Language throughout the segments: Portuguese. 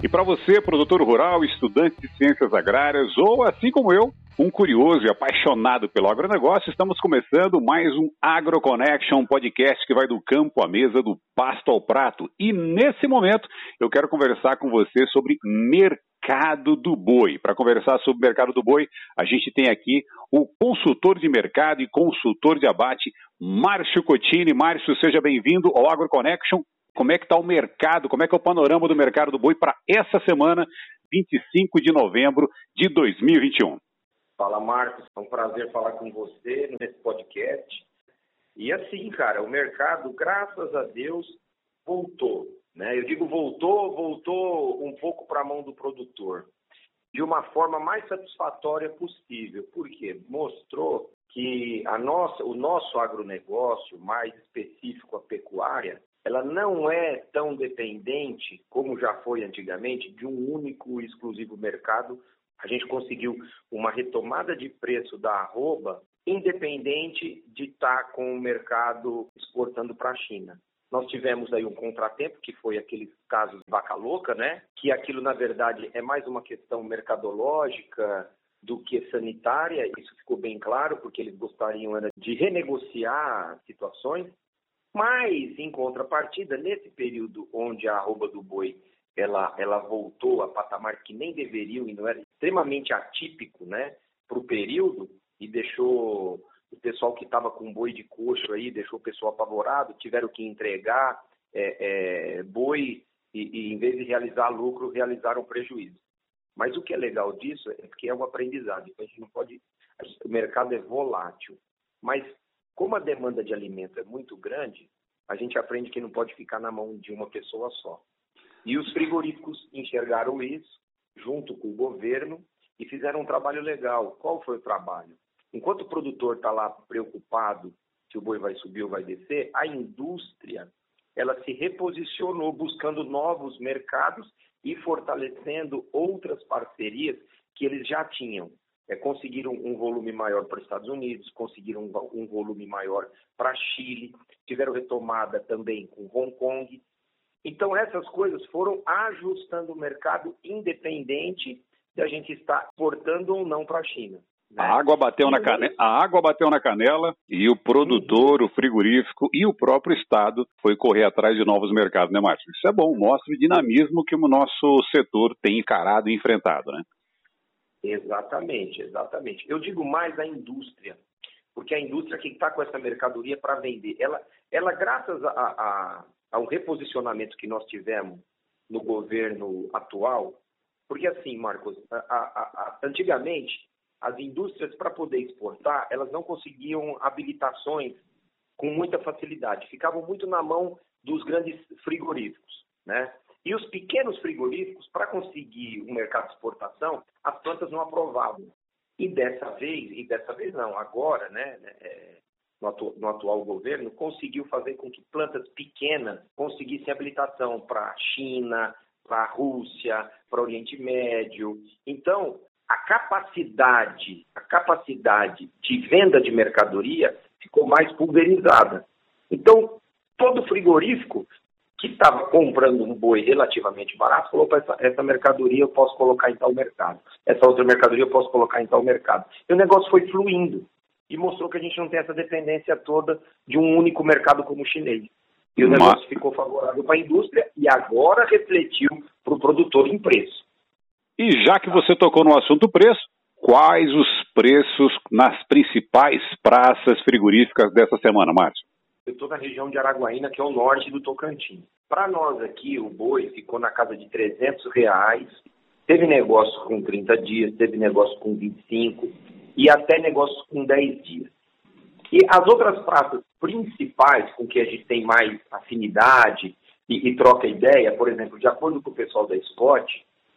E para você, produtor rural, estudante de ciências agrárias ou assim como eu, um curioso e apaixonado pelo agronegócio, estamos começando mais um AgroConnection podcast que vai do campo à mesa, do pasto ao prato. E nesse momento eu quero conversar com você sobre mercado do boi. Para conversar sobre mercado do boi, a gente tem aqui o consultor de mercado e consultor de abate, Márcio Cotini. Márcio, seja bem-vindo ao AgroConnection como é que está o mercado, como é que é o panorama do mercado do boi para essa semana, 25 de novembro de 2021. Fala, Marcos. É um prazer falar com você nesse podcast. E assim, cara, o mercado, graças a Deus, voltou. Né? Eu digo voltou, voltou um pouco para a mão do produtor. De uma forma mais satisfatória possível. Por quê? Mostrou que a nossa, o nosso agronegócio, mais específico a pecuária, ela não é tão dependente como já foi antigamente de um único e exclusivo mercado. A gente conseguiu uma retomada de preço da arroba independente de estar com o mercado exportando para a China. Nós tivemos aí um contratempo, que foi aqueles casos de vaca louca, né? Que aquilo, na verdade, é mais uma questão mercadológica do que sanitária. Isso ficou bem claro, porque eles gostariam de renegociar situações. Mas, em contrapartida, nesse período onde a arroba do boi ela, ela voltou a patamar que nem deveriam e não era extremamente atípico né, para o período e deixou o pessoal que estava com boi de coxo aí, deixou o pessoal apavorado, tiveram que entregar é, é, boi e, e, em vez de realizar lucro, realizaram prejuízo. Mas o que é legal disso é que é um aprendizado. Então a gente não pode. O mercado é volátil. Mas como a demanda de alimento é muito grande, a gente aprende que não pode ficar na mão de uma pessoa só. E os frigoríficos enxergaram isso, junto com o governo, e fizeram um trabalho legal. Qual foi o trabalho? Enquanto o produtor está lá preocupado se o boi vai subir ou vai descer, a indústria ela se reposicionou buscando novos mercados e fortalecendo outras parcerias que eles já tinham é, conseguiram um volume maior para os Estados Unidos, conseguiram um, um volume maior para Chile, tiveram retomada também com Hong Kong. Então, essas coisas foram ajustando o mercado independente de a gente estar exportando ou não para a China. Né? A água bateu na canela, a água bateu na canela e o produtor, o frigorífico e o próprio estado foi correr atrás de novos mercados, né, Márcio? Isso é bom, mostra o dinamismo que o nosso setor tem encarado e enfrentado, né? Exatamente, exatamente. Eu digo mais a indústria, porque a indústria que está com essa mercadoria para vender, ela, ela graças a, a, ao reposicionamento que nós tivemos no governo atual, porque assim, Marcos, a, antigamente as indústrias para poder exportar, elas não conseguiam habilitações com muita facilidade, ficavam muito na mão dos grandes frigoríficos, né? Os pequenos frigoríficos, para conseguir um mercado de exportação, as plantas não aprovavam. E dessa vez, e dessa vez não, agora, né, é, no, atu, no, atual governo, conseguiu fazer com que plantas pequenas conseguissem habilitação para a China, para a Rússia, para Oriente Médio. Então, a capacidade, a capacidade de venda de mercadoria ficou mais pulverizada. Então, todo frigorífico que estava comprando um boi relativamente barato, falou para essa, essa mercadoria eu posso colocar em tal mercado, essa outra mercadoria eu posso colocar em tal mercado. E o negócio foi fluindo e mostrou que a gente não tem essa dependência toda de um único mercado como o chinês. E o negócio Mas... ficou favorável para a indústria e agora refletiu para o produtor em preço. E já que você tocou no assunto preço, quais os preços nas principais praças frigoríficas dessa semana, Márcio? Eu estou na região de Araguaína, que é o norte do Tocantins. Para nós aqui, o boi ficou na casa de 300 reais. Teve negócio com 30 dias, teve negócio com 25 e até negócio com 10 dias. E as outras praças principais com que a gente tem mais afinidade e, e troca ideia, por exemplo, de acordo com o pessoal da Spot,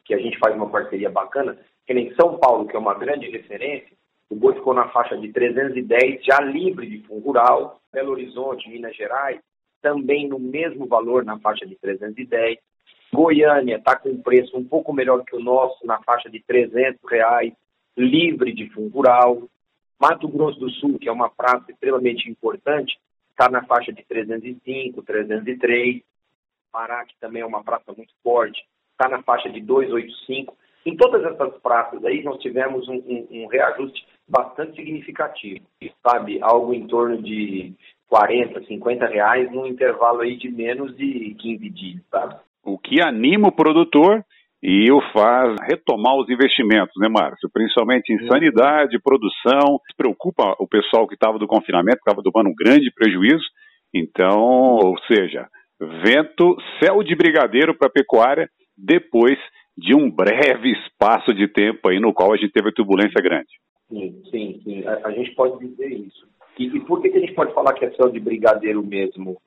que a gente faz uma parceria bacana, que nem São Paulo, que é uma grande referência, o boi ficou na faixa de 310, já livre de fundo rural. Belo Horizonte, Minas Gerais, também no mesmo valor, na faixa de 310. Goiânia está com um preço um pouco melhor que o nosso, na faixa de 300 reais, livre de fundo rural. Mato Grosso do Sul, que é uma praça extremamente importante, está na faixa de 305, 303. Pará, que também é uma praça muito forte, está na faixa de 2,85. Em todas essas praças aí, nós tivemos um, um, um reajuste bastante significativo, sabe? Algo em torno de 40, 50 reais num intervalo aí de menos de 15 dias, sabe? O que anima o produtor e o faz retomar os investimentos, né, Márcio? Principalmente em sanidade, produção. Preocupa o pessoal que estava do confinamento, que estava tomando um grande prejuízo. Então, ou seja, vento, céu de brigadeiro para a pecuária depois de um breve espaço de tempo aí no qual a gente teve turbulência grande. Sim, sim, sim. A, a gente pode dizer isso. E, e, por que, que a gente pode falar que é céu de brigadeiro mesmo,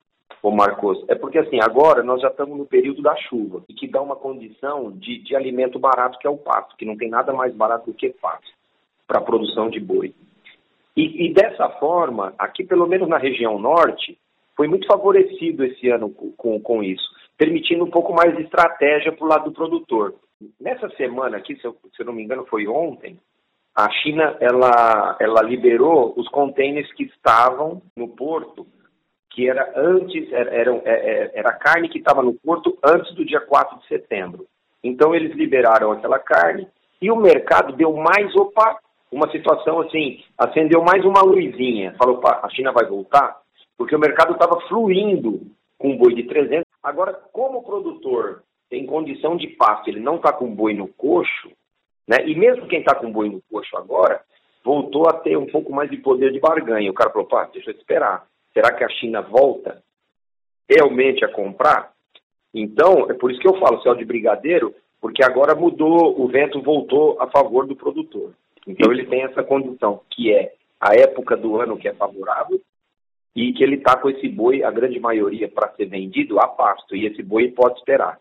ô Marcos? É porque assim, agora nós já estamos no período da chuva e que dá uma condição de, de alimento barato que é o pasto, que não tem nada mais barato do que pasto para a produção de boi. E, e dessa forma, aqui pelo menos na região norte, foi muito favorecido esse ano com, com, com isso, permitindo um pouco mais de estratégia para o lado do produtor. Nessa semana aqui, se eu, se eu não me engano, foi ontem, a China ela, ela liberou os contêineres que estavam no porto, que era antes, era, era, é, é, era carne que estava no porto antes do dia 4 de setembro. Então eles liberaram aquela carne e o mercado deu mais, opa, uma situação assim, acendeu mais uma luzinha. Falou, opa, a China vai voltar? Porque o mercado estava fluindo com um boi de 300. Agora, como o produtor tem condição de pasto, ele não está com boi no coxo, né? E mesmo quem está com boi no coxo agora, voltou a ter um pouco mais de poder de barganha. O cara falou, pá, deixa eu esperar. Será que a China volta realmente a comprar? Então, é por isso que eu falo céu de brigadeiro, porque agora mudou, o vento voltou a favor do produtor. Então ele tem essa condição, que é a época do ano que é favorável e que ele está com esse boi, a grande maioria, para ser vendido a pasto, e esse boi pode esperar.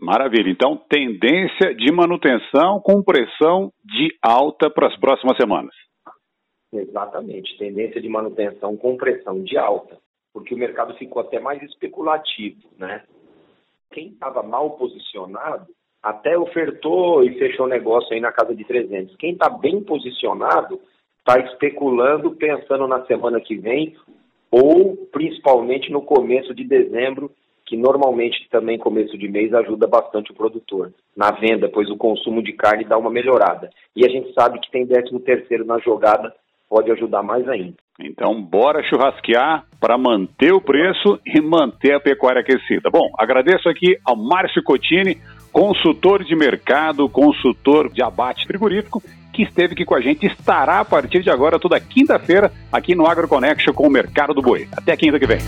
Maravilha. Então, tendência de manutenção com pressão de alta para as próximas semanas. Exatamente. Tendência de manutenção com pressão de alta, porque o mercado ficou até mais especulativo, né? Quem estava mal posicionado até ofertou e fechou negócio aí na casa de 300. Quem está bem posicionado está especulando, pensando na semana que vem ou principalmente no começo de dezembro que normalmente também começo de mês ajuda bastante o produtor na venda, pois o consumo de carne dá uma melhorada. E a gente sabe que tem 13 terceiro na jogada, pode ajudar mais ainda. Então, bora churrasquear para manter o preço e manter a pecuária aquecida. Bom, agradeço aqui ao Márcio Cotini, consultor de mercado, consultor de abate frigorífico, que esteve aqui com a gente, estará a partir de agora toda quinta-feira aqui no AgroConnection com o Mercado do Boi. Até quinta que vem.